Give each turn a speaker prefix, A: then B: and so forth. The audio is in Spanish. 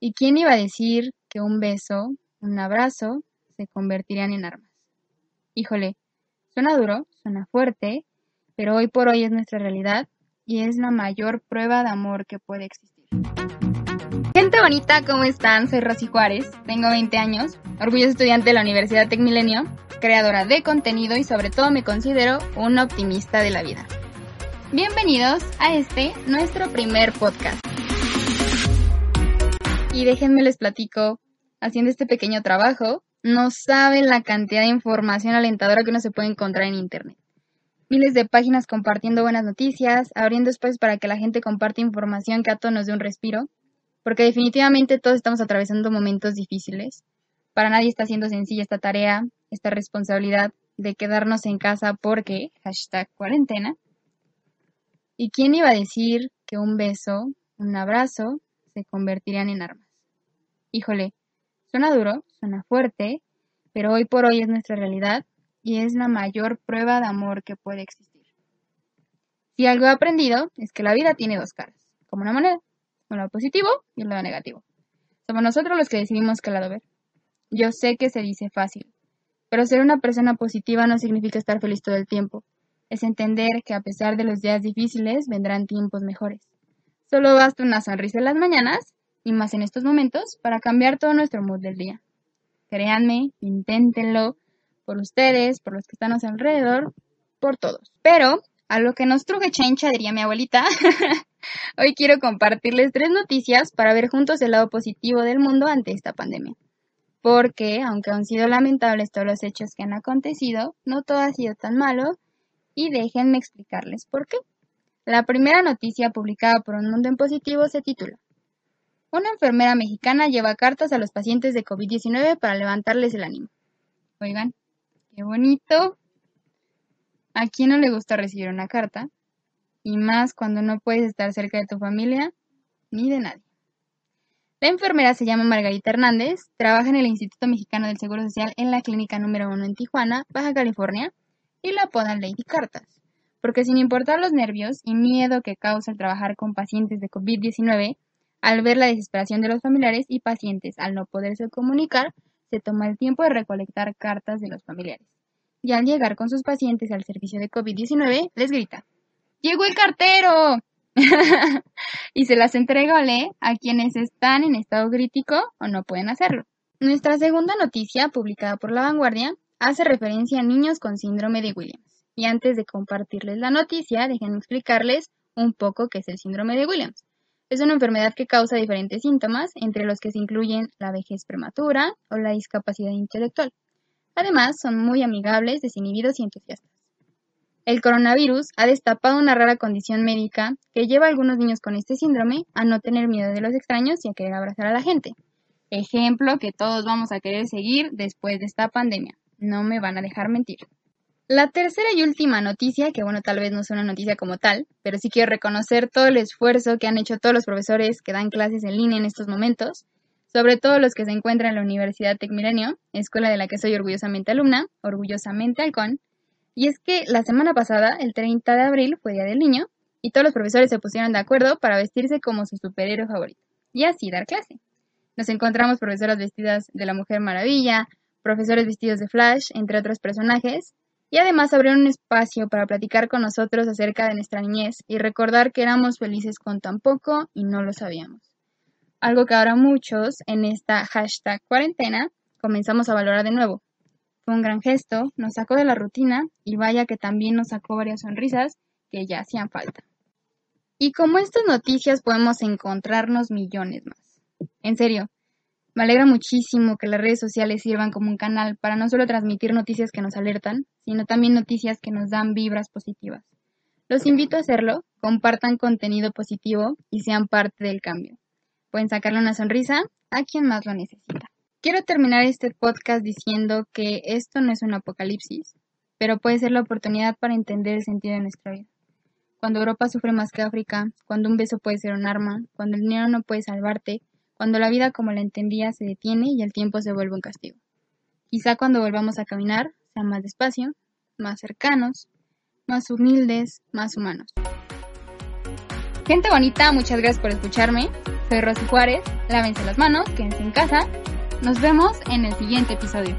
A: ¿Y quién iba a decir que un beso, un abrazo, se convertirían en armas? Híjole, suena duro, suena fuerte, pero hoy por hoy es nuestra realidad y es la mayor prueba de amor que puede existir. Gente bonita, ¿cómo están? Soy Rosy Juárez, tengo 20 años, orgulloso estudiante de la Universidad Tecmilenio, creadora de contenido y sobre todo me considero un optimista de la vida. Bienvenidos a este, nuestro primer podcast. Y déjenme les platico, haciendo este pequeño trabajo, no saben la cantidad de información alentadora que uno se puede encontrar en Internet. Miles de páginas compartiendo buenas noticias, abriendo espacios para que la gente comparte información que a todos nos dé un respiro, porque definitivamente todos estamos atravesando momentos difíciles. Para nadie está siendo sencilla esta tarea, esta responsabilidad de quedarnos en casa porque, hashtag cuarentena. ¿Y quién iba a decir que un beso, un abrazo, se convertirían en armas? Híjole, suena duro, suena fuerte, pero hoy por hoy es nuestra realidad y es la mayor prueba de amor que puede existir. Si algo he aprendido es que la vida tiene dos caras, como una moneda, un lado positivo y un lado negativo. Somos nosotros los que decidimos qué lado ver. Yo sé que se dice fácil, pero ser una persona positiva no significa estar feliz todo el tiempo. Es entender que a pesar de los días difíciles vendrán tiempos mejores. Solo basta una sonrisa en las mañanas, y más en estos momentos, para cambiar todo nuestro mood del día. Créanme, inténtenlo, por ustedes, por los que están a su alrededor, por todos. Pero, a lo que nos truje chencha, diría mi abuelita, hoy quiero compartirles tres noticias para ver juntos el lado positivo del mundo ante esta pandemia porque, aunque han sido lamentables todos los hechos que han acontecido, no todo ha sido tan malo, y déjenme explicarles por qué. La primera noticia publicada por Un Mundo en Positivo se titula Una enfermera mexicana lleva cartas a los pacientes de COVID-19 para levantarles el ánimo. Oigan, qué bonito. ¿A quién no le gusta recibir una carta? Y más cuando no puedes estar cerca de tu familia ni de nadie. La enfermera se llama Margarita Hernández, trabaja en el Instituto Mexicano del Seguro Social en la clínica número 1 en Tijuana, Baja California, y la apodan Lady Cartas, porque sin importar los nervios y miedo que causa el trabajar con pacientes de COVID-19, al ver la desesperación de los familiares y pacientes al no poderse comunicar, se toma el tiempo de recolectar cartas de los familiares. Y al llegar con sus pacientes al servicio de COVID-19, les grita, ¡Llegó el cartero! y se las entregale a quienes están en estado crítico o no pueden hacerlo. Nuestra segunda noticia, publicada por La Vanguardia, hace referencia a niños con síndrome de Williams. Y antes de compartirles la noticia, déjenme explicarles un poco qué es el síndrome de Williams. Es una enfermedad que causa diferentes síntomas, entre los que se incluyen la vejez prematura o la discapacidad intelectual. Además, son muy amigables, desinhibidos y entusiastas. El coronavirus ha destapado una rara condición médica que lleva a algunos niños con este síndrome a no tener miedo de los extraños y a querer abrazar a la gente. Ejemplo que todos vamos a querer seguir después de esta pandemia. No me van a dejar mentir. La tercera y última noticia, que bueno, tal vez no es una noticia como tal, pero sí quiero reconocer todo el esfuerzo que han hecho todos los profesores que dan clases en línea en estos momentos, sobre todo los que se encuentran en la Universidad Tecmilenio, escuela de la que soy orgullosamente alumna, orgullosamente halcón, y es que la semana pasada, el 30 de abril, fue Día del Niño, y todos los profesores se pusieron de acuerdo para vestirse como su superhéroe favorito, y así dar clase. Nos encontramos profesoras vestidas de la Mujer Maravilla, profesores vestidos de Flash, entre otros personajes, y además abrieron un espacio para platicar con nosotros acerca de nuestra niñez y recordar que éramos felices con tan poco y no lo sabíamos. Algo que ahora muchos en esta hashtag cuarentena comenzamos a valorar de nuevo, fue un gran gesto, nos sacó de la rutina y vaya que también nos sacó varias sonrisas que ya hacían falta. Y como estas noticias podemos encontrarnos millones más. En serio, me alegra muchísimo que las redes sociales sirvan como un canal para no solo transmitir noticias que nos alertan, sino también noticias que nos dan vibras positivas. Los invito a hacerlo, compartan contenido positivo y sean parte del cambio. Pueden sacarle una sonrisa a quien más lo necesita. Quiero terminar este podcast diciendo que esto no es un apocalipsis, pero puede ser la oportunidad para entender el sentido de nuestra vida. Cuando Europa sufre más que África, cuando un beso puede ser un arma, cuando el dinero no puede salvarte, cuando la vida como la entendía se detiene y el tiempo se vuelve un castigo. Quizá cuando volvamos a caminar, sea más despacio, más cercanos, más humildes, más humanos. Gente bonita, muchas gracias por escucharme. Soy Rosy Juárez, lávense las manos, quédense en casa. Nos vemos en el siguiente episodio.